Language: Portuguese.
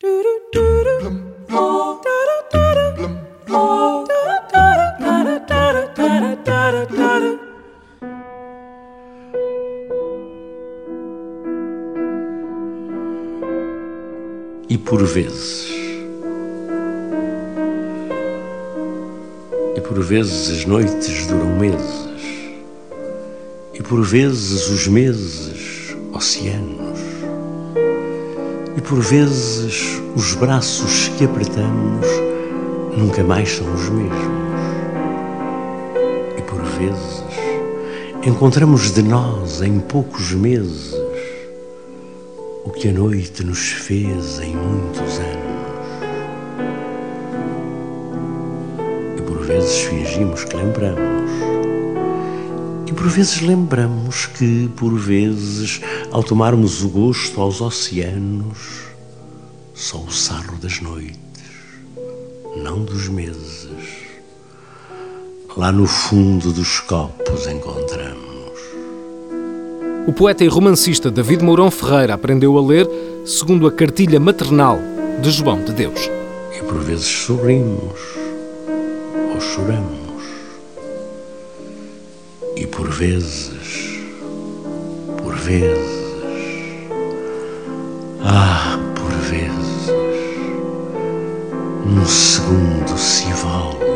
E por vezes, e por vezes as noites duram meses, e por vezes os meses oceanos, e por vezes os braços que apertamos nunca mais são os mesmos, e por vezes encontramos de nós em poucos meses o que a noite nos fez em muitos anos. E por vezes fingimos que lembramos. E por vezes lembramos que, por vezes, ao tomarmos o gosto aos oceanos, só o sarro das noites, não dos meses, lá no fundo dos copos encontramos. O poeta e romancista David Mourão Ferreira aprendeu a ler segundo a cartilha maternal de João de Deus. E por vezes sorrimos ou choramos. E por vezes, por vezes, ah, por vezes, num segundo se volta